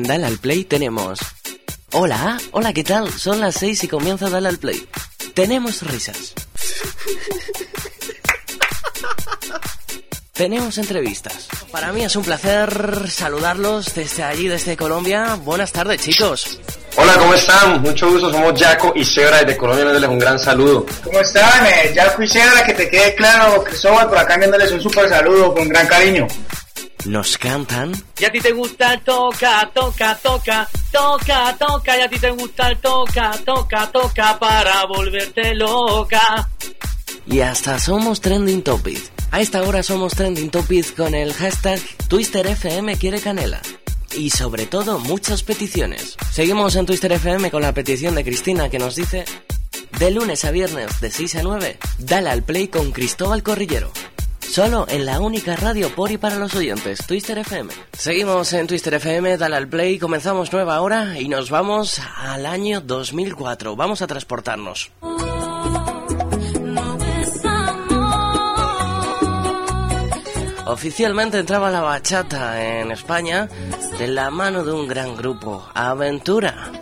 En Dale al Play tenemos... Hola, hola, ¿qué tal? Son las 6 y comienza Dale al Play. Tenemos risas. Tenemos entrevistas. Para mí es un placer saludarlos desde allí, desde Colombia. Buenas tardes, chicos. Hola, ¿cómo están? Mucho gusto, somos Jaco y Sebra desde Colombia, les un gran saludo. ¿Cómo están? Eh, Jaco y Sebra, que te quede claro, Cristóbal, por acá enviándoles un súper saludo con gran cariño nos cantan. Y a ti te gusta el toca, toca, toca, toca, toca, y a ti te gusta el toca, toca, toca para volverte loca. Y hasta somos trending topic. A esta hora somos trending topic con el hashtag TwisterFM quiere canela. Y sobre todo muchas peticiones. Seguimos en Twister FM con la petición de Cristina que nos dice de lunes a viernes de 6 a 9, dale al play con Cristóbal Corrillero. Solo en la única radio por y para los oyentes, Twister FM. Seguimos en Twister FM, dale al play, comenzamos nueva hora y nos vamos al año 2004. Vamos a transportarnos. Oficialmente entraba la bachata en España de la mano de un gran grupo, Aventura.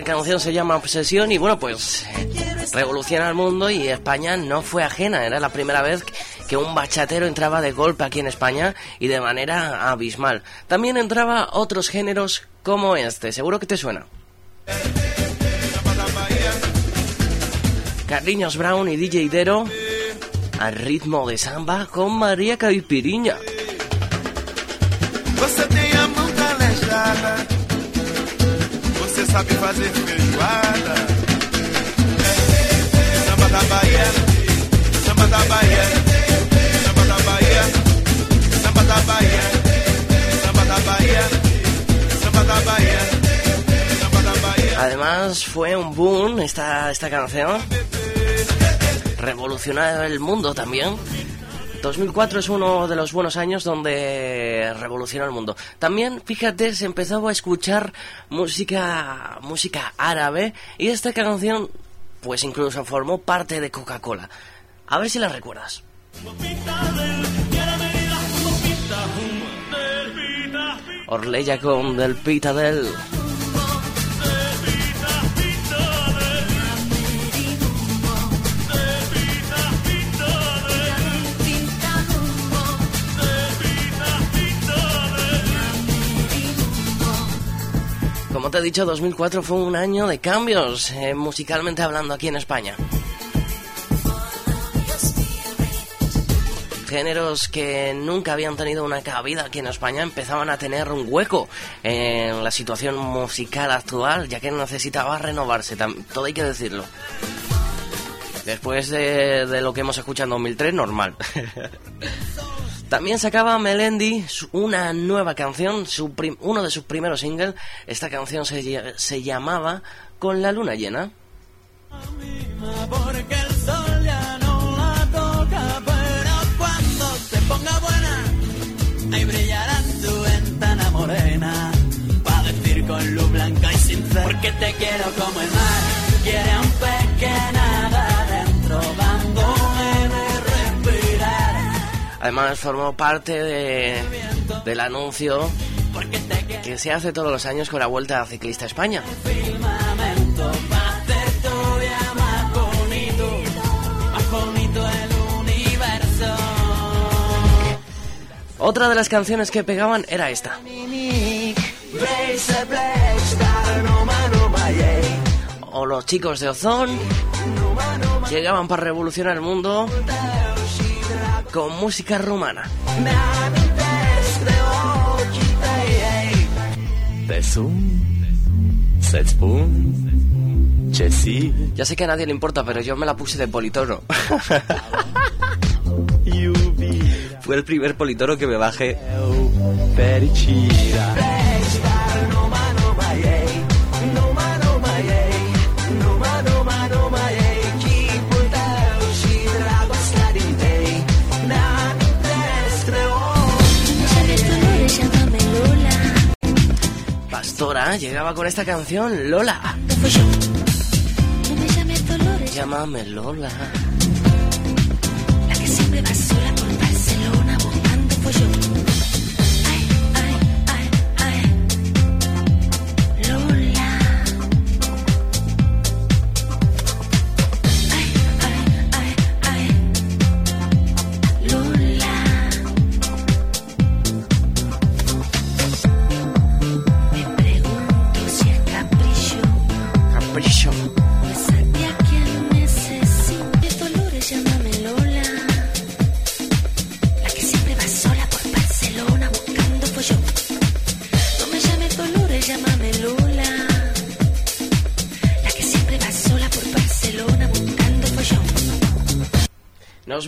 Esta canción se llama Obsesión y bueno, pues revoluciona el mundo y España no fue ajena. Era la primera vez que un bachatero entraba de golpe aquí en España y de manera abismal. También entraba otros géneros como este, seguro que te suena. Carliños Brown y DJ Dero al ritmo de samba con María Caipiriña. Además fue un boom esta, esta canción. Revolucionó el mundo también 2004 es uno de los buenos años donde revolucionó el mundo. También, fíjate, se empezó a escuchar música, música árabe y esta canción, pues incluso formó parte de Coca-Cola. A ver si la recuerdas. Orleya con del Pitadel. Te he dicho, 2004 fue un año de cambios, eh, musicalmente hablando aquí en España. Géneros que nunca habían tenido una cabida aquí en España empezaban a tener un hueco en la situación musical actual, ya que necesitaba renovarse, todo hay que decirlo. Después de, de lo que hemos escuchado en 2003, normal. También sacaba Melendi una nueva canción, uno de sus primeros singles. Esta canción se, llamaba Con la luna llena. Además formó parte de, del anuncio que se hace todos los años con la Vuelta a Ciclista España. Otra de las canciones que pegaban era esta. O los chicos de Ozón. llegaban para revolucionar el mundo con música rumana. Ya sé que a nadie le importa, pero yo me la puse de politoro. Fue el primer politoro que me bajé. Llegaba con esta canción, Lola. Llámame Lola.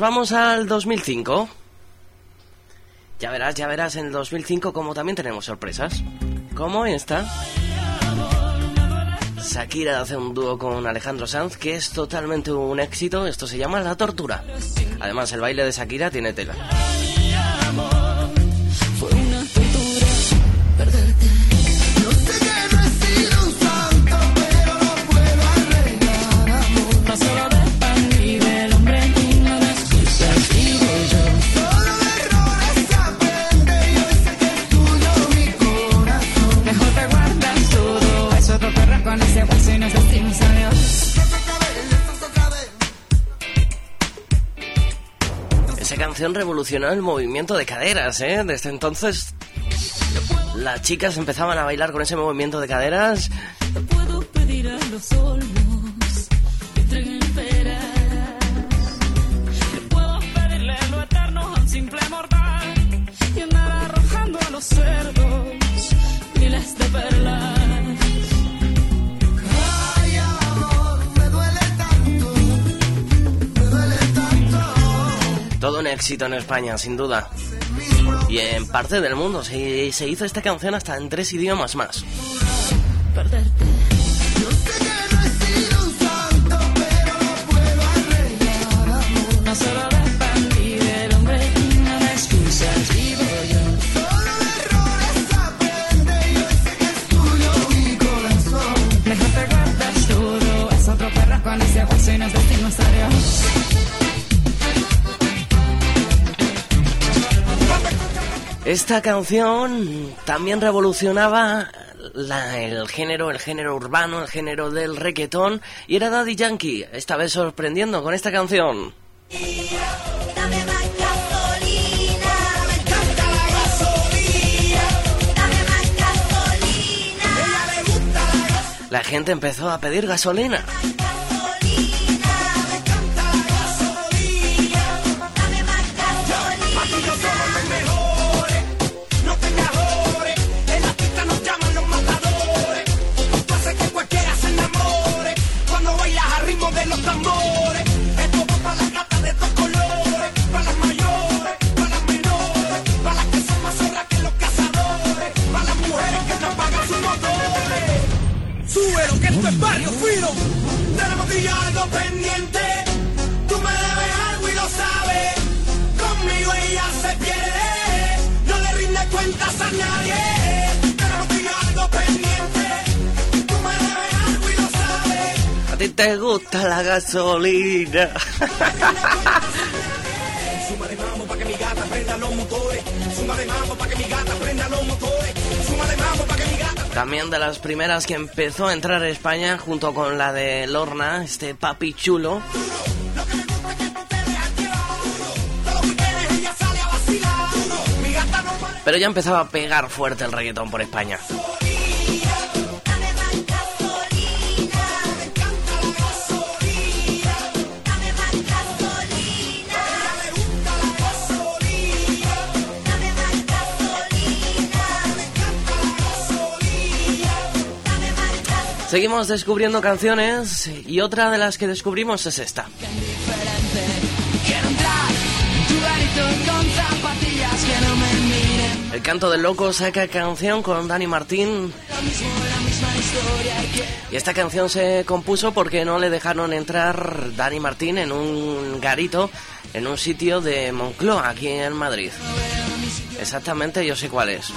Vamos al 2005. Ya verás, ya verás en el 2005 como también tenemos sorpresas. Como esta. Shakira hace un dúo con Alejandro Sanz que es totalmente un éxito. Esto se llama La Tortura. Además, el baile de Shakira tiene tela. El movimiento de caderas, ¿eh? Desde entonces las chicas empezaban a bailar con ese movimiento de caderas. Éxito en España, sin duda. Y en parte del mundo se, hizo esta canción hasta en tres idiomas más. Esta canción también revolucionaba el género, el género urbano, el género del reggaetón y era Daddy Yankee, esta vez sorprendiendo con esta canción. La gente empezó a pedir gasolina. Te gusta la gasolina? Suma de mambo pa' que mi gata prenda los motores. Suma de mambo pa' que mi gata prenda los motores. Suma de mambo pa' que mi gata También de las primeras que empezó a entrar a España junto con la de Lorna, este papi chulo. Pero ya empezaba a pegar fuerte el reggaetón por España. Seguimos descubriendo canciones y otra de las que descubrimos es esta. El Canto del Loco saca canción con Dani Martín y esta canción se compuso porque no le dejaron entrar Dani Martín en un garito en un sitio de Moncloa aquí en Madrid. Exactamente, yo sé cuál es.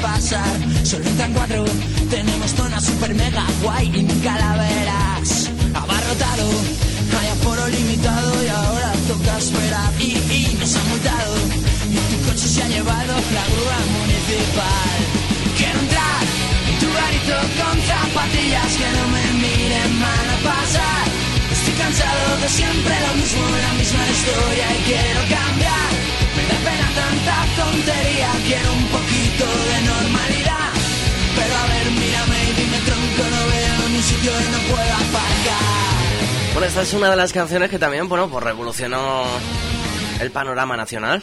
Pasar. Solo entran cuatro, tenemos zona super mega guay y mi calaveras. Abarrotado, hay aforo limitado y ahora toca esperar. Y, y nos han multado y tu coche se ha llevado la grúa municipal. Quiero entrar en tu garito con zapatillas que no me miren mal a pasar. Estoy cansado de siempre lo mismo, la misma historia y quiero cambiar. Me da pena tanta tontería, quiero un poquito de normalidad. Pero a ver, mírame y dime tronco, no veo ni sitio y no puedo aparcar. Bueno, esta es una de las canciones que también, bueno, pues revolucionó el panorama nacional.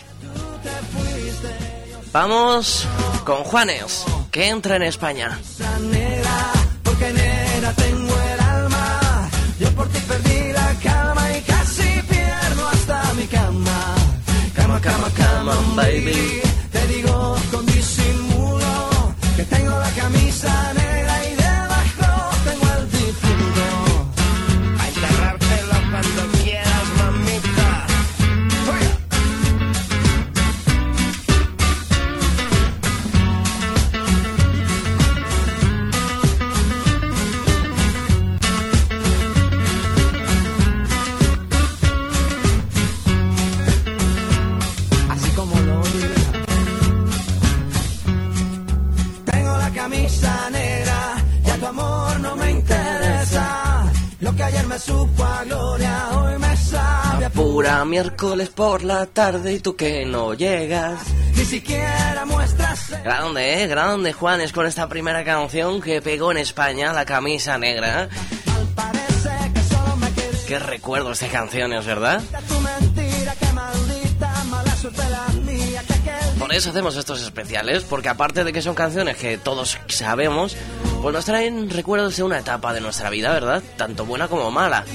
Vamos con Juanes, que entra en España. Esa negra, porque negra tengo el alma. Yo por ti perdí la calma y casi pierdo hasta mi cama. Cama, cama, cama, baby. Camisa Pura miércoles por la tarde y tú que no llegas. Ni siquiera muestras Grande, ¿eh? Grande Juanes con esta primera canción que pegó en España, La Camisa Negra. Que solo me quedé Qué recuerdos de canciones, ¿verdad? Por eso hacemos estos especiales, porque aparte de que son canciones que todos sabemos, pues nos traen recuerdos de una etapa de nuestra vida, ¿verdad? Tanto buena como mala.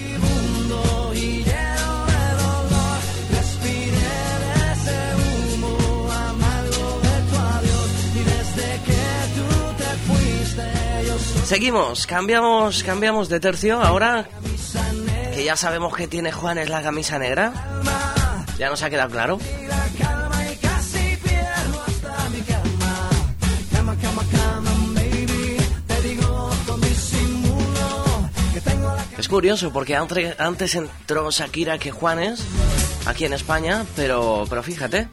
Seguimos, cambiamos, cambiamos de tercio. Ahora que ya sabemos que tiene Juanes la camisa negra, ya nos ha quedado claro. Es curioso porque antes, entró Shakira que Juanes aquí en España, pero, pero fíjate.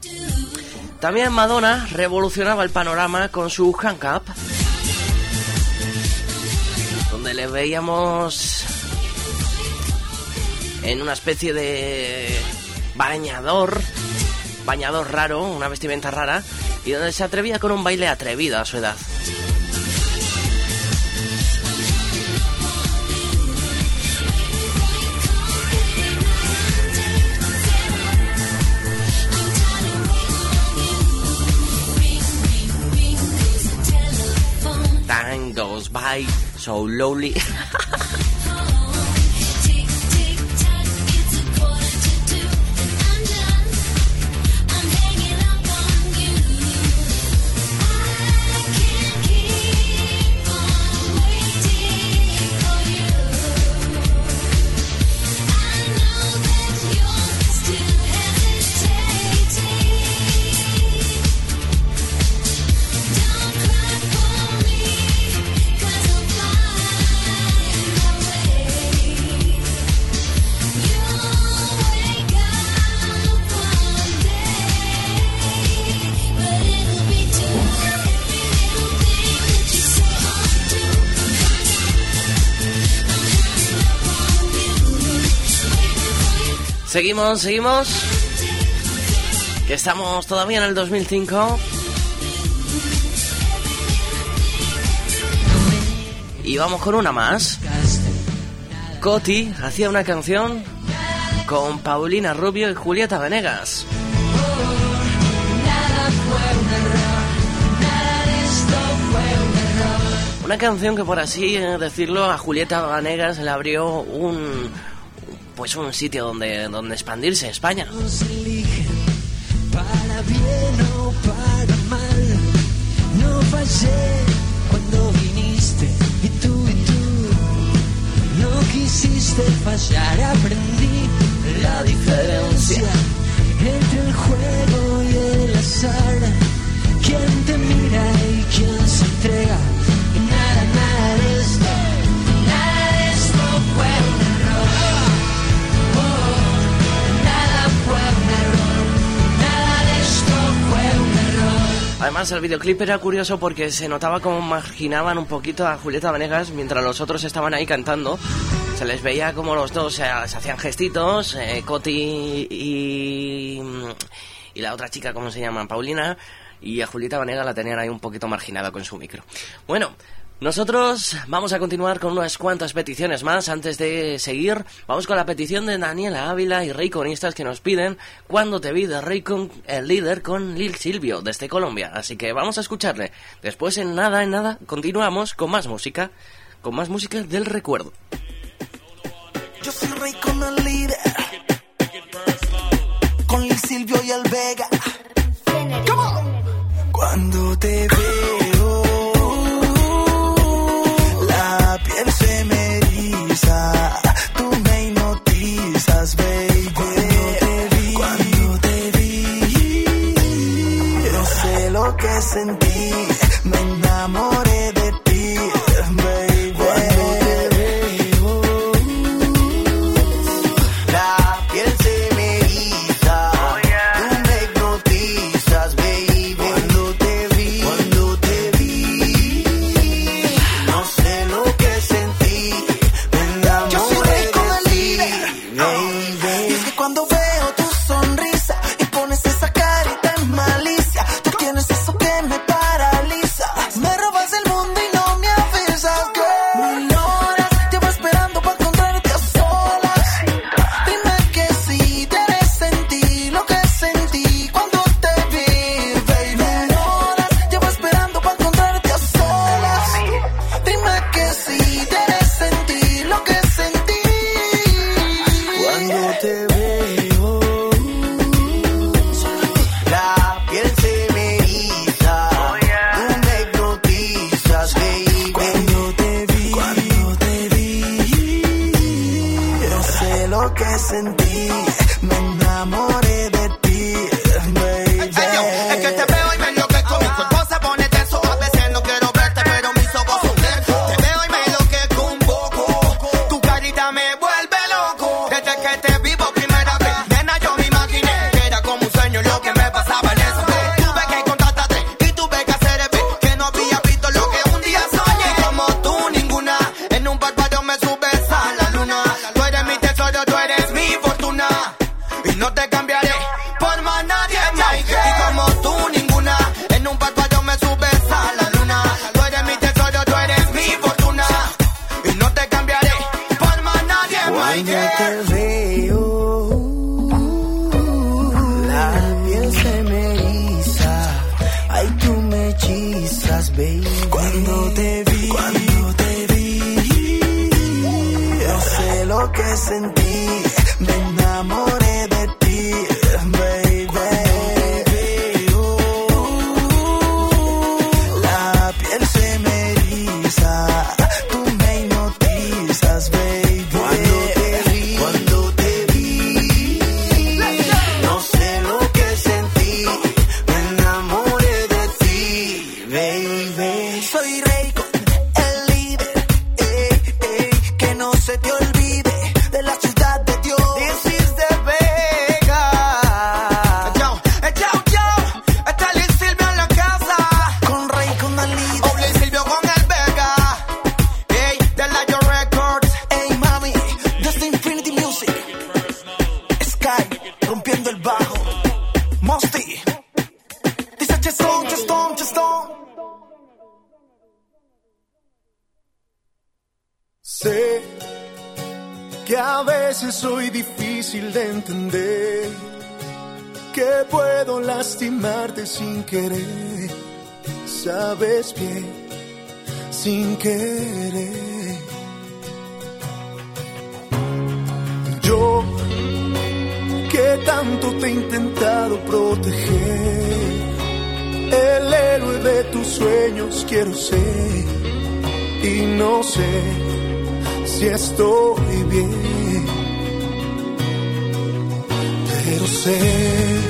También Madonna revolucionaba el panorama con su Hank Up, donde le veíamos en una especie de bañador, bañador raro, una vestimenta rara, y donde se atrevía con un baile atrevido a su edad. Time goes by 好劳力。Seguimos, seguimos. Que estamos todavía en el 2005. Y vamos con una más. Coti hacía una canción con Paulina Rubio y Julieta Venegas. Una canción que por así decirlo a Julieta Venegas le abrió un, pues un sitio donde, donde expandirse, España. Nos eligen para bien o para mal. No fallé cuando viniste y tú y tú. No quisiste fallar, aprendí la diferencia. además el videoclip era curioso porque se notaba como marginaban un poquito a Julieta Venegas mientras los otros estaban ahí cantando. Se les veía como los dos se, se hacían gestitos, eh, Coti y, mm, y la otra chica, ¿cómo se llama? Paulina. Y a Julieta Venegas la tenían ahí un poquito marginada con su micro. Bueno, nosotros vamos a continuar con unas cuantas peticiones más. Antes de seguir, vamos con la petición de Daniela Ávila y Rayconistas que nos piden Cuando te vi de Raycon, el líder con Lil Silvio desde Colombia. Así que vamos a escucharle. Después, en nada, en nada, continuamos con más música, con más música del recuerdo. Yo soy Raycon, el líder. Con Lil Silvio y el Vega. Cuando te sin querer. Yo que tanto te he intentado proteger, el héroe de tus sueños quiero ser y no sé si estoy bien, pero sé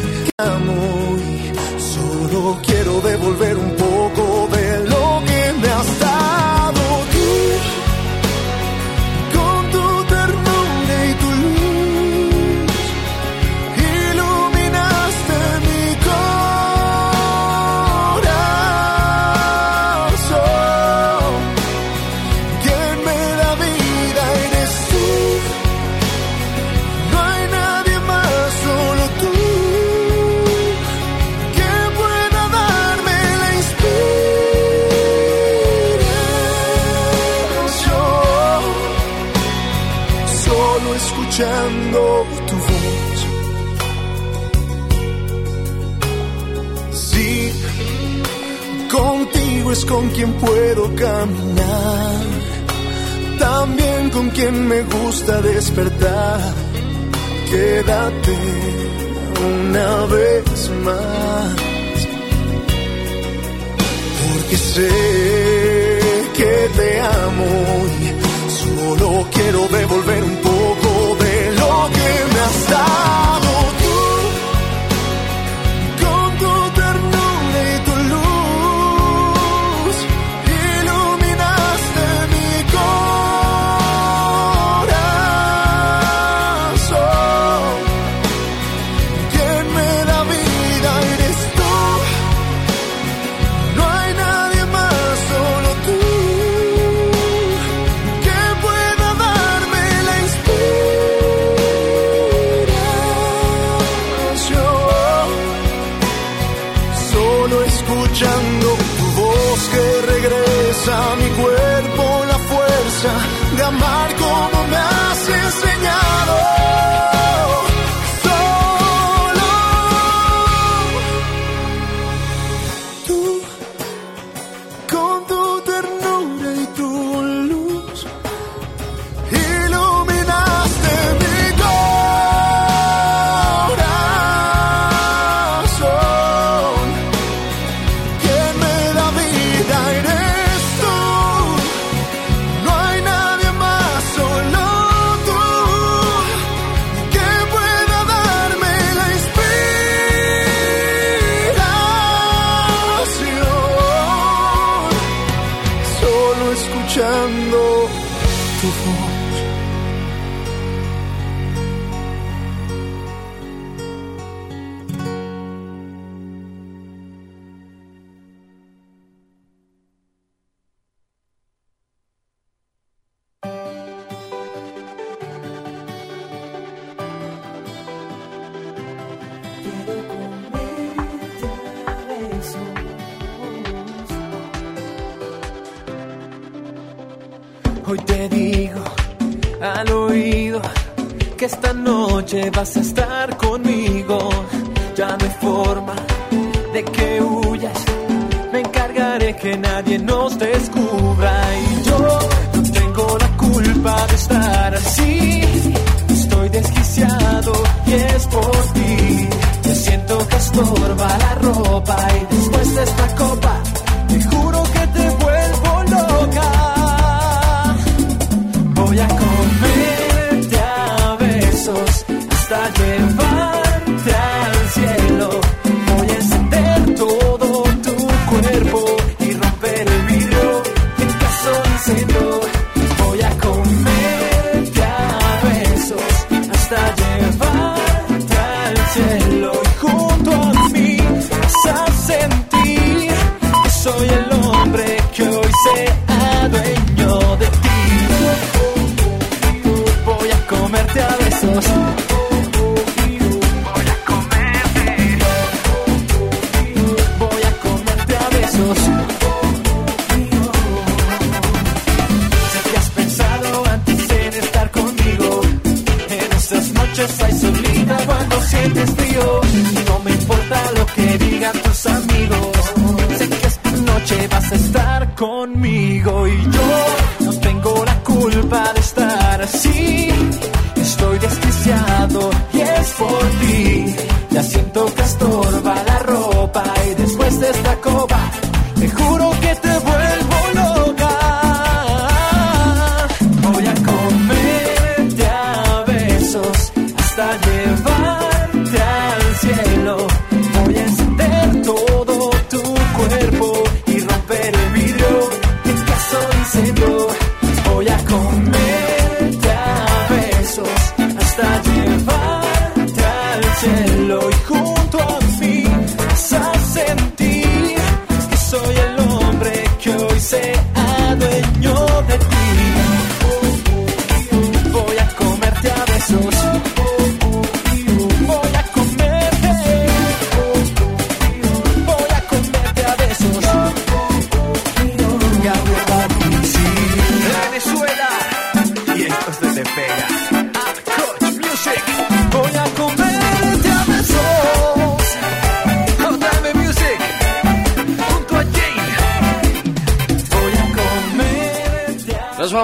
hasta llevar.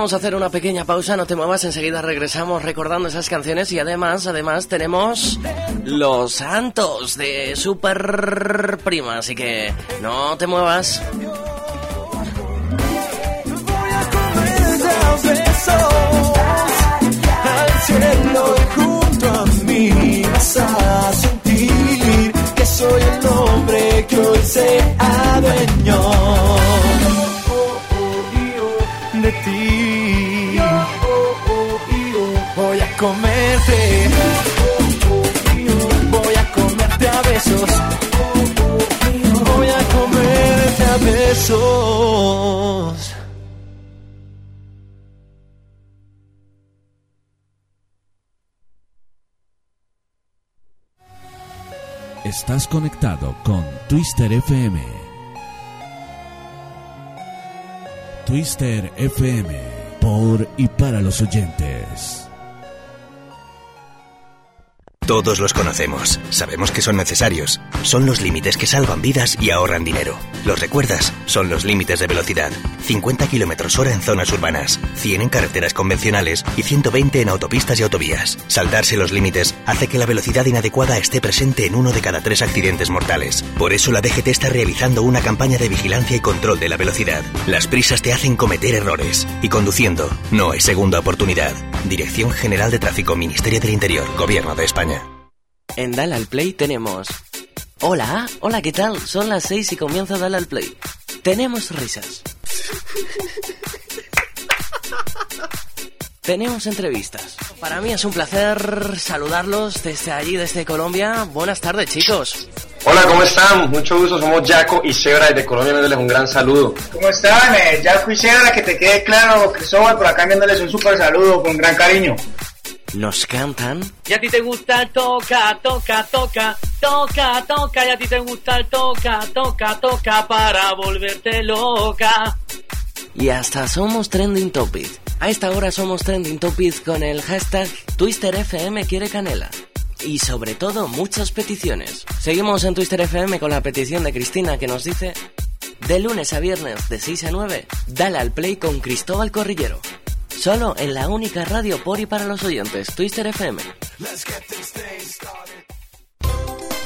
Vamos a hacer una pequeña pausa, no te muevas, enseguida regresamos recordando esas canciones y además, además tenemos Los Santos de Super Prima, así que no te muevas. soy el hombre que se adueñó comerte, voy a comerte a besos, voy a comerte a besos. Estás conectado con Twister FM. Twister FM. Por y para los oyentes. Todos los conocemos, sabemos que son necesarios. Son los límites que salvan vidas y ahorran dinero. ¿Los recuerdas? Son los límites de velocidad. 50 km hora en zonas urbanas, 100 en carreteras convencionales y 120 en autopistas y autovías. Saltarse los límites hace que la velocidad inadecuada esté presente en uno de cada tres accidentes mortales. Por eso la DGT está realizando una campaña de vigilancia y control de la velocidad. Las prisas te hacen cometer errores y conduciendo no es segunda oportunidad. Dirección General de Tráfico, Ministerio del Interior, Gobierno de España. En Dale al Play tenemos... Hola, hola, ¿qué tal? Son las 6 y comienza Dale al Play. Tenemos risas. Tenemos entrevistas. Para mí es un placer saludarlos desde allí, desde Colombia. Buenas tardes, chicos. Hola, ¿cómo están? Mucho gusto, somos Jaco y Zebra desde Colombia, enviándoles un gran saludo. ¿Cómo están? Eh, ya quisiera que te quede claro, Cristóbal, por acá enviándoles un súper saludo con gran cariño. Nos cantan Y a ti te gusta el toca, toca, toca, toca, toca, y a ti te gusta el toca, toca, toca para volverte loca. y hasta somos Trending Topic. A esta hora somos Trending Topic con el hashtag TwisterFM quiere canela. Y sobre todo muchas peticiones. Seguimos en Twister FM con la petición de Cristina que nos dice de lunes a viernes de 6 a 9, dale al play con Cristóbal Corrillero. Solo en la única radio por y para los oyentes, Twister FM.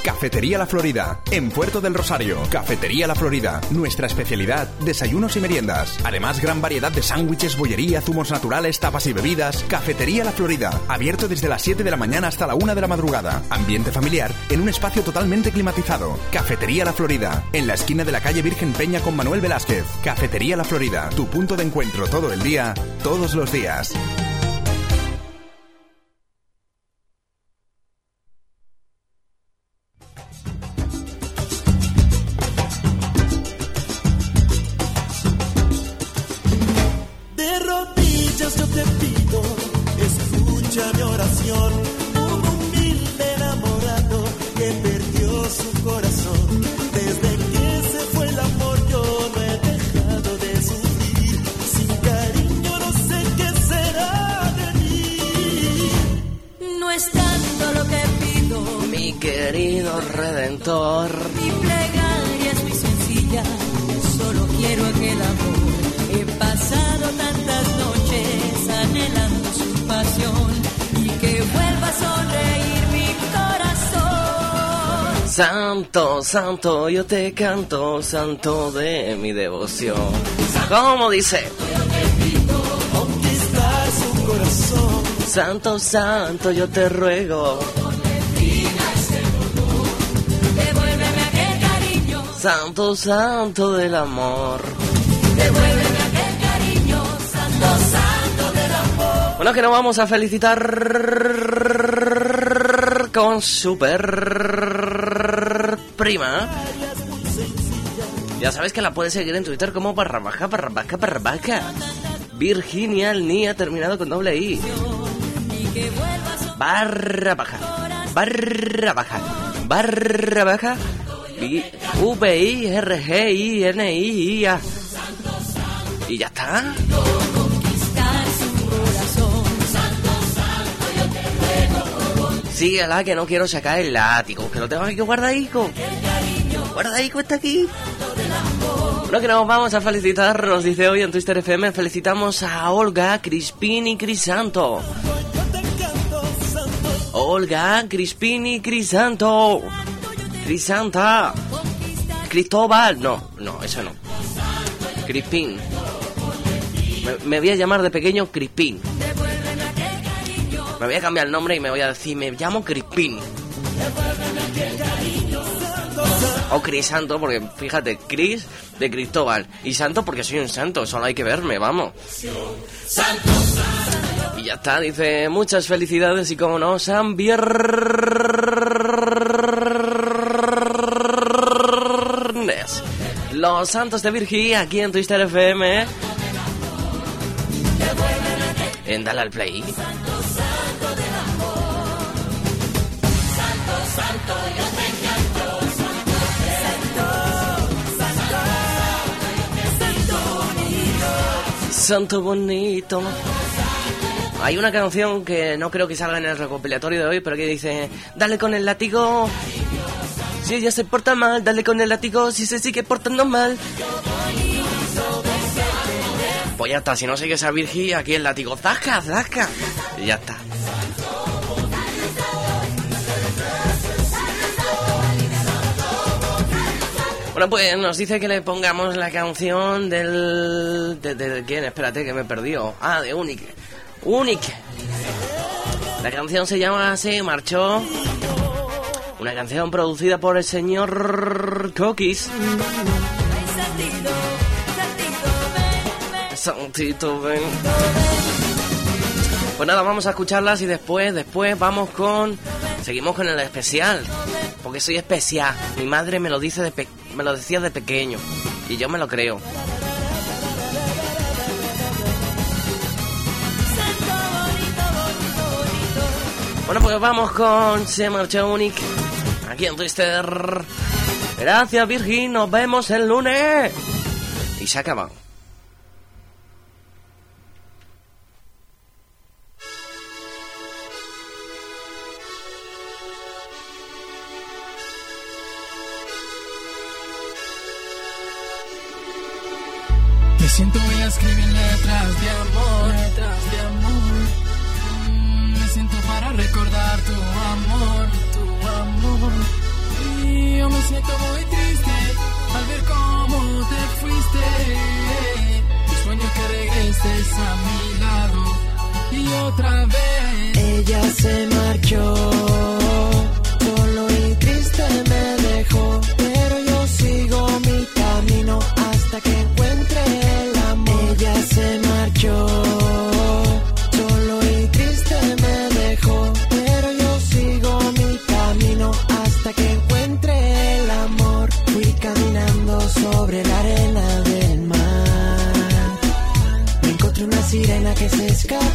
Cafetería La Florida, en Puerto del Rosario. Cafetería La Florida, nuestra especialidad, desayunos y meriendas. Además, gran variedad de sándwiches, bollería, zumos naturales, tapas y bebidas. Cafetería La Florida, abierto desde las 7 de la mañana hasta la 1 de la madrugada. Ambiente familiar, en un espacio totalmente climatizado. Cafetería La Florida, en la esquina de la calle Virgen Peña con Manuel Velázquez. Cafetería La Florida, tu punto de encuentro todo el día, todos los días. Santo, yo te canto, santo de mi devoción. ¿Cómo dice? Santo, santo, yo te ruego. Santo, santo del amor. Bueno, que nos vamos a felicitar con super Ya sabes que la puedes seguir en Twitter como barra baja, barra baja, barra baja. Virginia Nia terminado con doble I. Barra baja. Barra baja. Barra baja. Vi- V I R G I N I I A. Y ya está. Síguela que no quiero sacar el látigo, que lo tengo aquí guardadico. Guardadico está aquí. Bueno, que nos vamos a felicitar, nos dice hoy en Twitter FM, felicitamos a Olga, Crispín y Crisanto. Olga, Crispín y Crisanto. Crisanta. Cristóbal. No, no, eso no. Crispín. Me, me voy a llamar de pequeño Crispín. Me voy a cambiar el nombre y me voy a decir, me llamo Crispín. O Crisanto, porque fíjate, Cris de Cristóbal. Y Santo porque soy un santo, solo hay que verme, vamos. Y ya está, dice, muchas felicidades y como no, San Viernes. Los Santos de Virgi aquí en Twister FM. En Dale al Play. Santo bonito. Hay una canción que no creo que salga en el recopilatorio de hoy, pero que dice, dale con el látigo. Si ella se porta mal, dale con el látigo. Si se sigue portando mal. Pues ya está, si no sigues a Virgi, aquí el látigo. ¡Zasca, zasca! Y ya está. Bueno, pues nos dice que le pongamos la canción del... ¿De, de- de quién? Espérate, que me he perdido. Ah, de Unique. Unique. La canción se llama Se marchó. Una canción producida por el señor Coquis. Santito, ven. Pues nada, vamos a escucharlas y después, después vamos con... Seguimos con el especial. Porque soy especial. Mi madre me lo dice de me lo decía de pequeño. Y yo me lo creo. Bueno, pues vamos con Se marchó Unique. Aquí en Twister. Gracias, Virgin. Nos vemos el lunes. Y se acabado.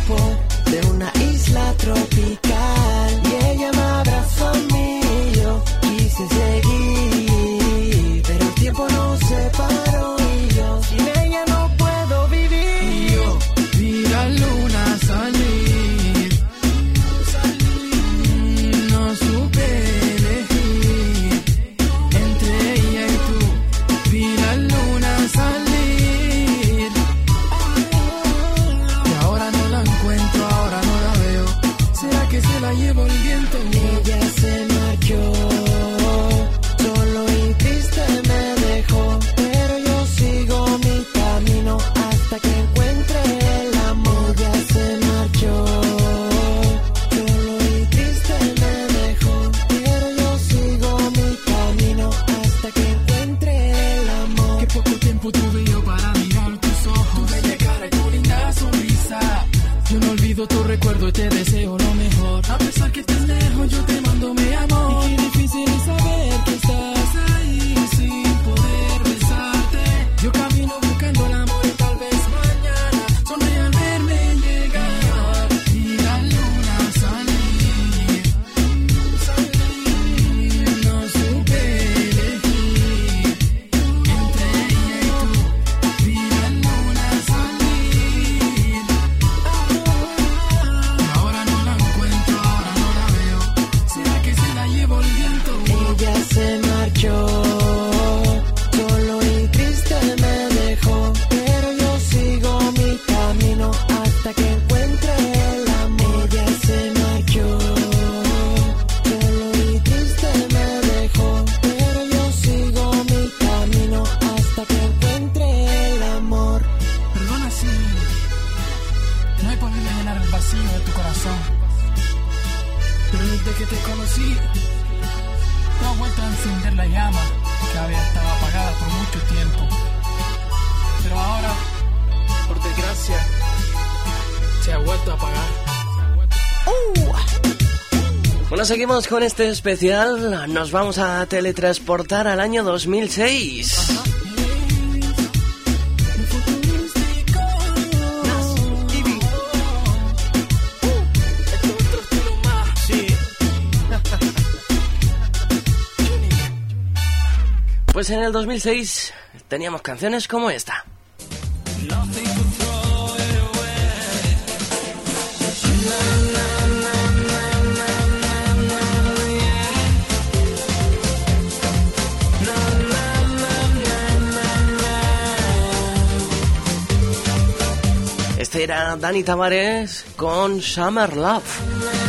Escapó de una Seguimos con este especial. Nos vamos a teletransportar al año 2006. Pues en el 2006 teníamos canciones como esta. Era Dani Tavares con Summer Love.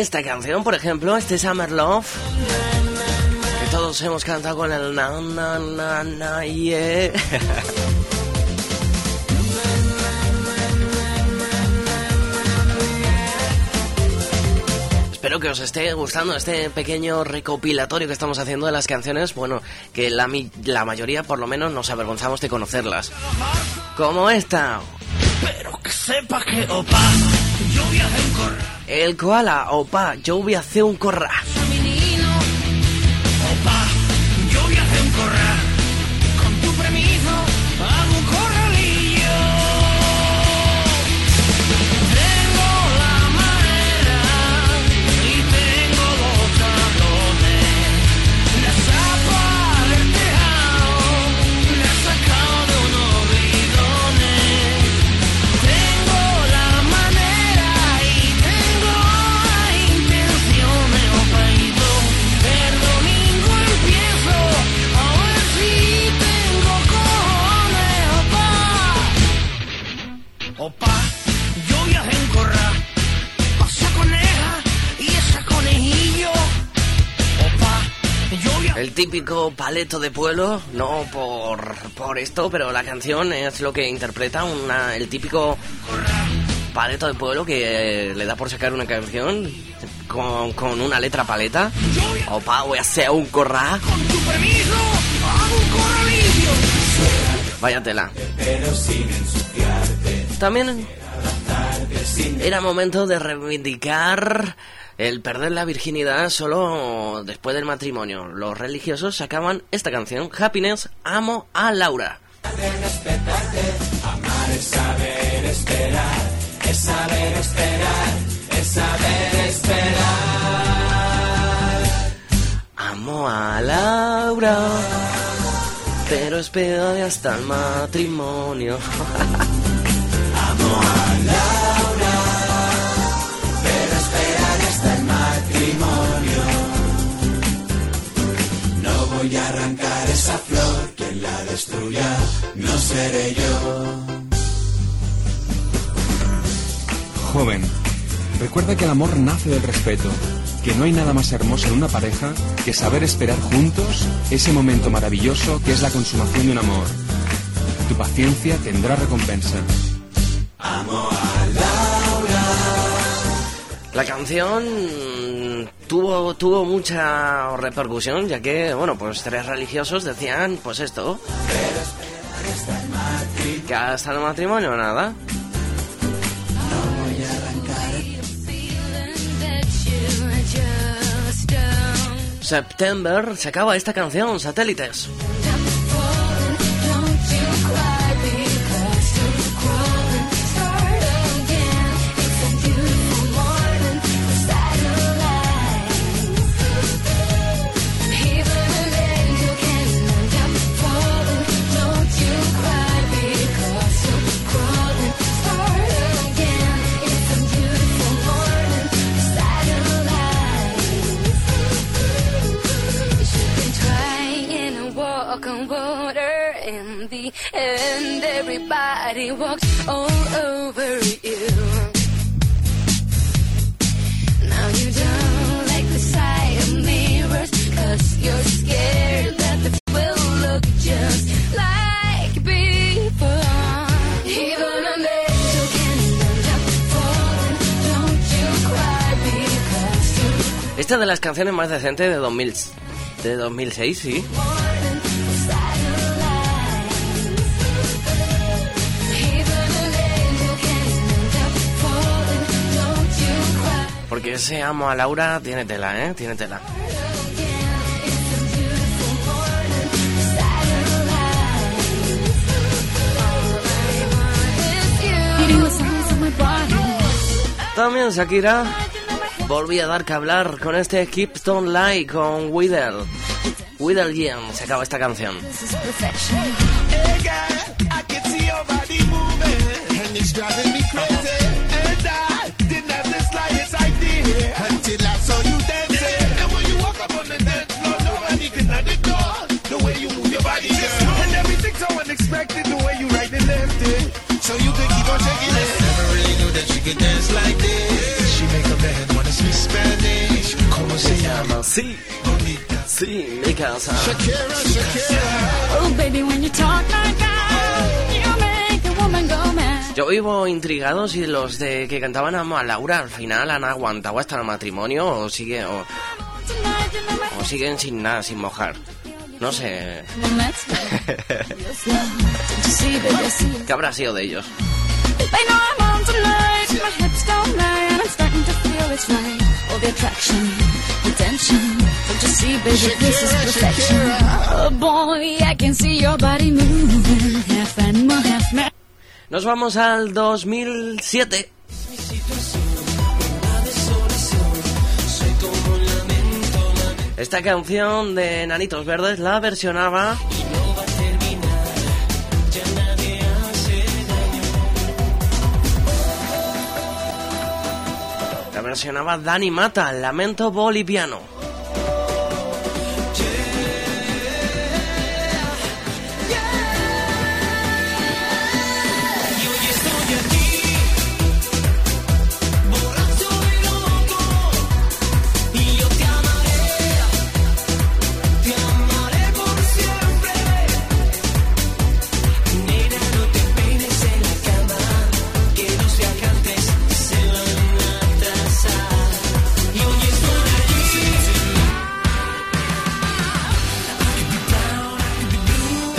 Esta canción, por ejemplo, este Summer Love. Que todos hemos cantado con el na na na na yeah. Espero que os esté gustando este pequeño recopilatorio que estamos haciendo de las canciones. Bueno, que la, la mayoría por lo menos nos avergonzamos de conocerlas. Como esta. Pero que sepa que opa, El koala, opa, yo voy a hacer un corra. Típico paleto de pueblo, no por, por esto, pero la canción es lo que interpreta una, el típico paleto de pueblo que le da por sacar una canción con, con una letra paleta. Opa, voy a hacer un corra. Con. Vaya tela. También era momento de reivindicar el perder la virginidad solo después del matrimonio. Los religiosos sacaban esta canción, Happiness, Amo a Laura. Amar es saber esperar, es saber esperar, es saber esperar. Amo a Laura. Pero espérame hasta el matrimonio. Pero matrimonio. No voy a arrancar esa flor, quien la destruya no seré yo. Joven, recuerda que el amor nace del respeto, que no hay nada más hermoso en una pareja que saber esperar juntos ese momento maravilloso que es la consumación de un amor. Tu paciencia tendrá recompensa. Amo a Laura. La canción tuvo, tuvo mucha repercusión, ya que, bueno, pues tres religiosos decían, pues esto, que hasta el matrimonio nada. September se acaba esta canción, satélites. Canciones más decentes de 2000, de 2006, sí. Porque ese amo a Laura tiene tela, ¿eh? Tiene tela. También Shakira volví a dar que hablar con este Keepstone Light con Wither. Wither Jam se acaba esta canción. Hey Shakira, Shakira. Oh, baby, when you talk like that, you make a woman go mad. Yo vivo intrigado si los de que cantaban a Laura al final han aguantado hasta el matrimonio o sigue o, o siguen sin nada, sin mojar. No sé. ¿Qué habrá sido de ellos? They know I'm on tonight. My hips don't lie, and I'm starting to feel it's right. All the attraction. Don't you see, baby, this is perfection. Oh boy, I can see your body moving, half animal, half man. Nos vamos al 2007. Esta canción de Nanitos Verdes la versionaba versionaba Dani Mata, Lamento Boliviano.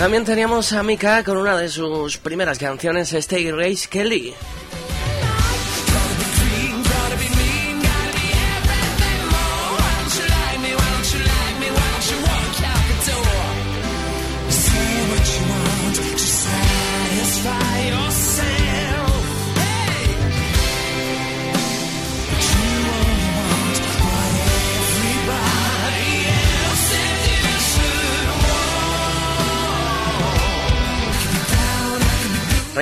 También teníamos a Mika con una de sus primeras canciones, Stay Grace Kelly.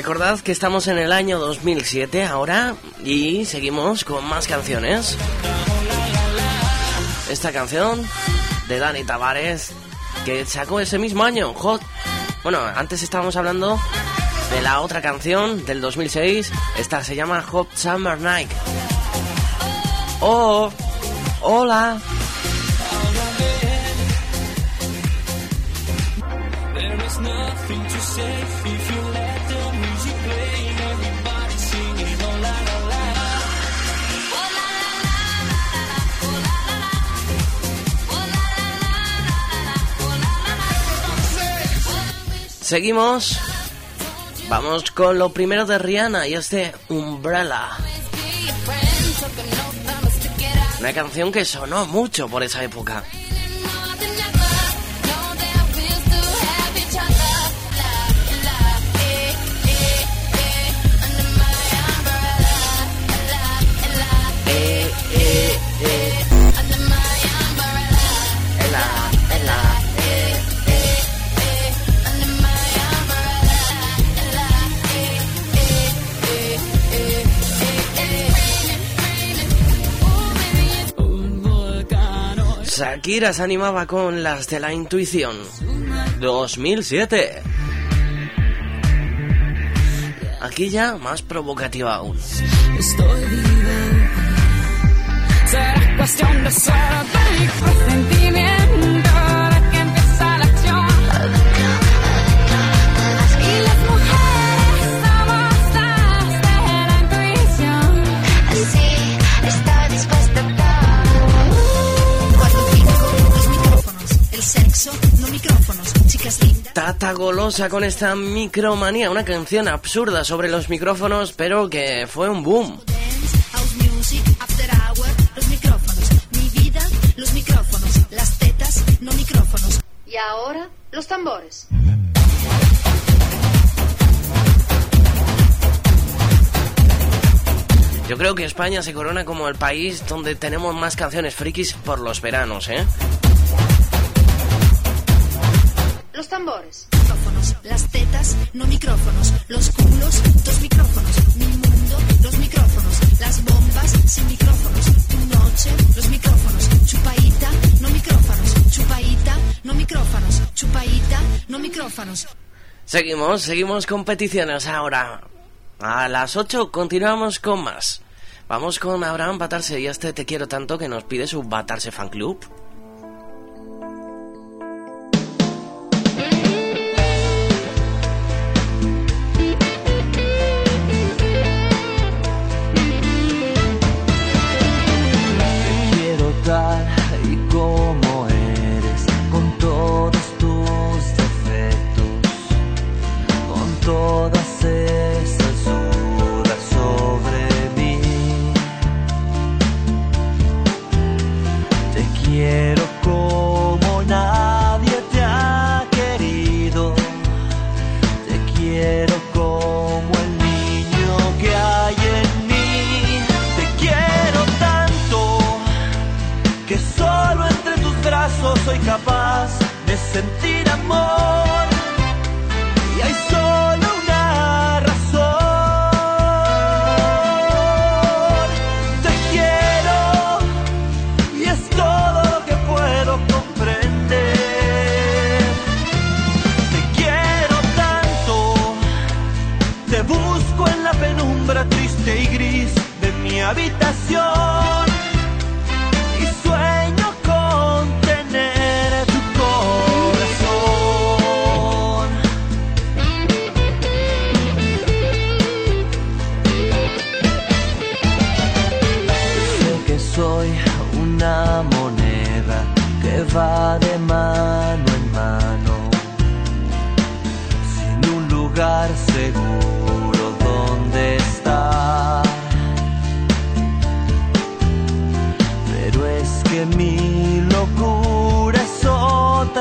Recordad que estamos en el año 2007 ahora y seguimos con más canciones. Esta canción de Dani Tavares que sacó ese mismo año, Hot. Bueno, antes estábamos hablando de la otra canción del 2006. Esta se llama Hot Summer Night. Oh, hola. Seguimos. Vamos con lo primero de Rihanna y este Umbrella. Una canción que sonó mucho por esa época. Shakira se animaba con las de la intuición. 2007. Aquí ya más provocativa aún. Sexo, no micrófonos. Chicas lindas. Tata Golosa con esta micromanía, una canción absurda sobre los micrófonos, pero que fue un boom. Y ahora, los tambores. Yo creo que España se corona como el país donde tenemos más canciones frikis por los veranos, ¿eh? Los tambores. Micrófonos. Las tetas, no micrófonos. Los culos, dos micrófonos. Mi mundo, los micrófonos. Las bombas, sin micrófonos. Tu noche, los micrófonos. Chupaita, no micrófonos. Chupaita, no micrófonos. Chupaita, no micrófonos. Seguimos, seguimos con peticiones ahora. A las 8 continuamos con más. Vamos con Abraham Batarse y este Te quiero tanto que nos pide su Batarse Fan Club.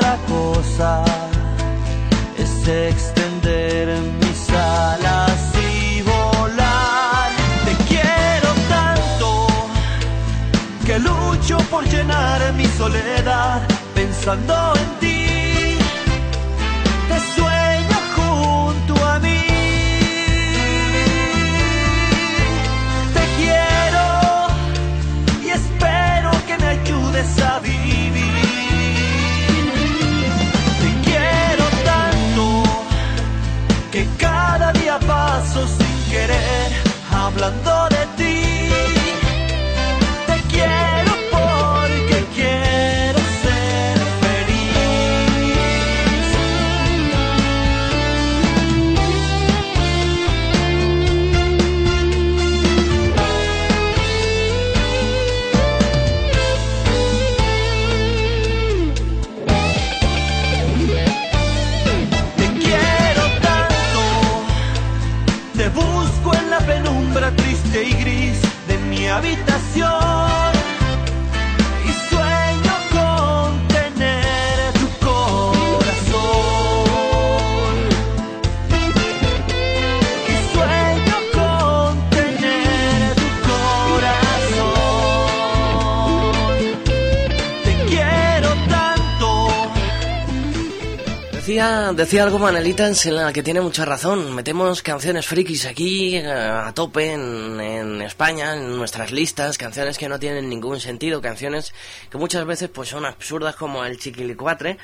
Otra cosa, es extender mis alas y volar. Te quiero tanto que lucho por llenar mi soledad pensando en ti. decía, algo Manelita en la que tiene mucha razón. Metemos canciones frikis aquí eh, a tope en, España, en nuestras listas, canciones que no tienen ningún sentido, canciones que muchas veces pues son absurdas como el chiquilicuatre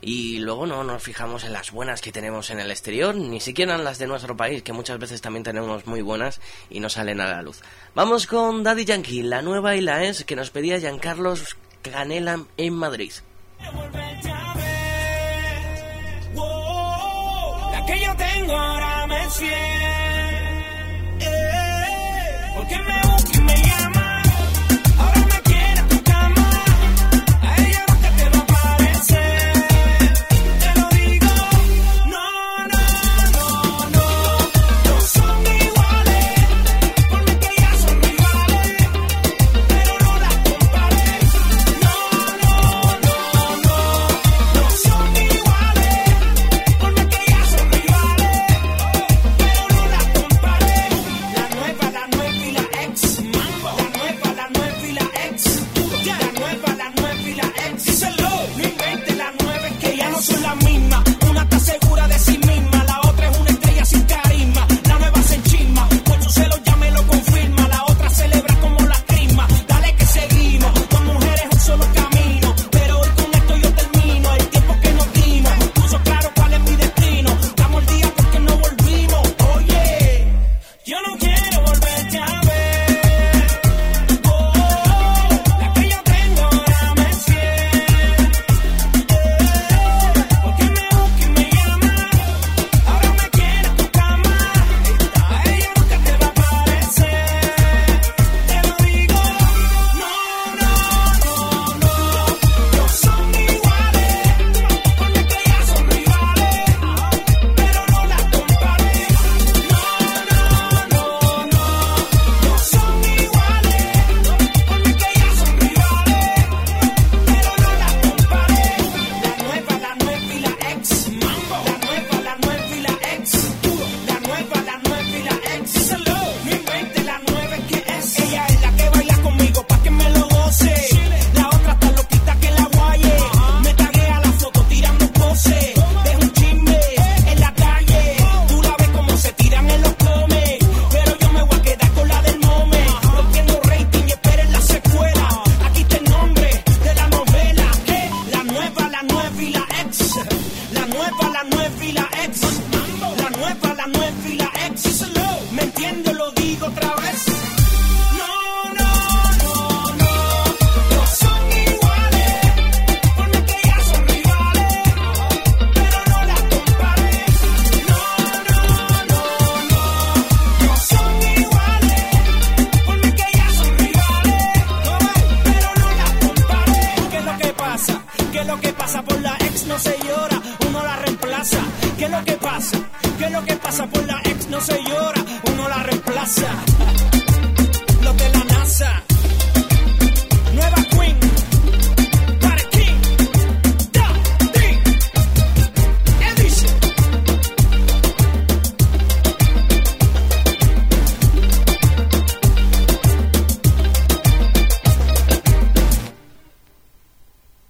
y luego no nos fijamos en las buenas que tenemos en el exterior, ni siquiera en las de nuestro país, que muchas veces también tenemos muy buenas y no salen a la luz. Vamos con Daddy Yankee, la nueva y la es que nos pedía Giancarlos Canela en Madrid. 千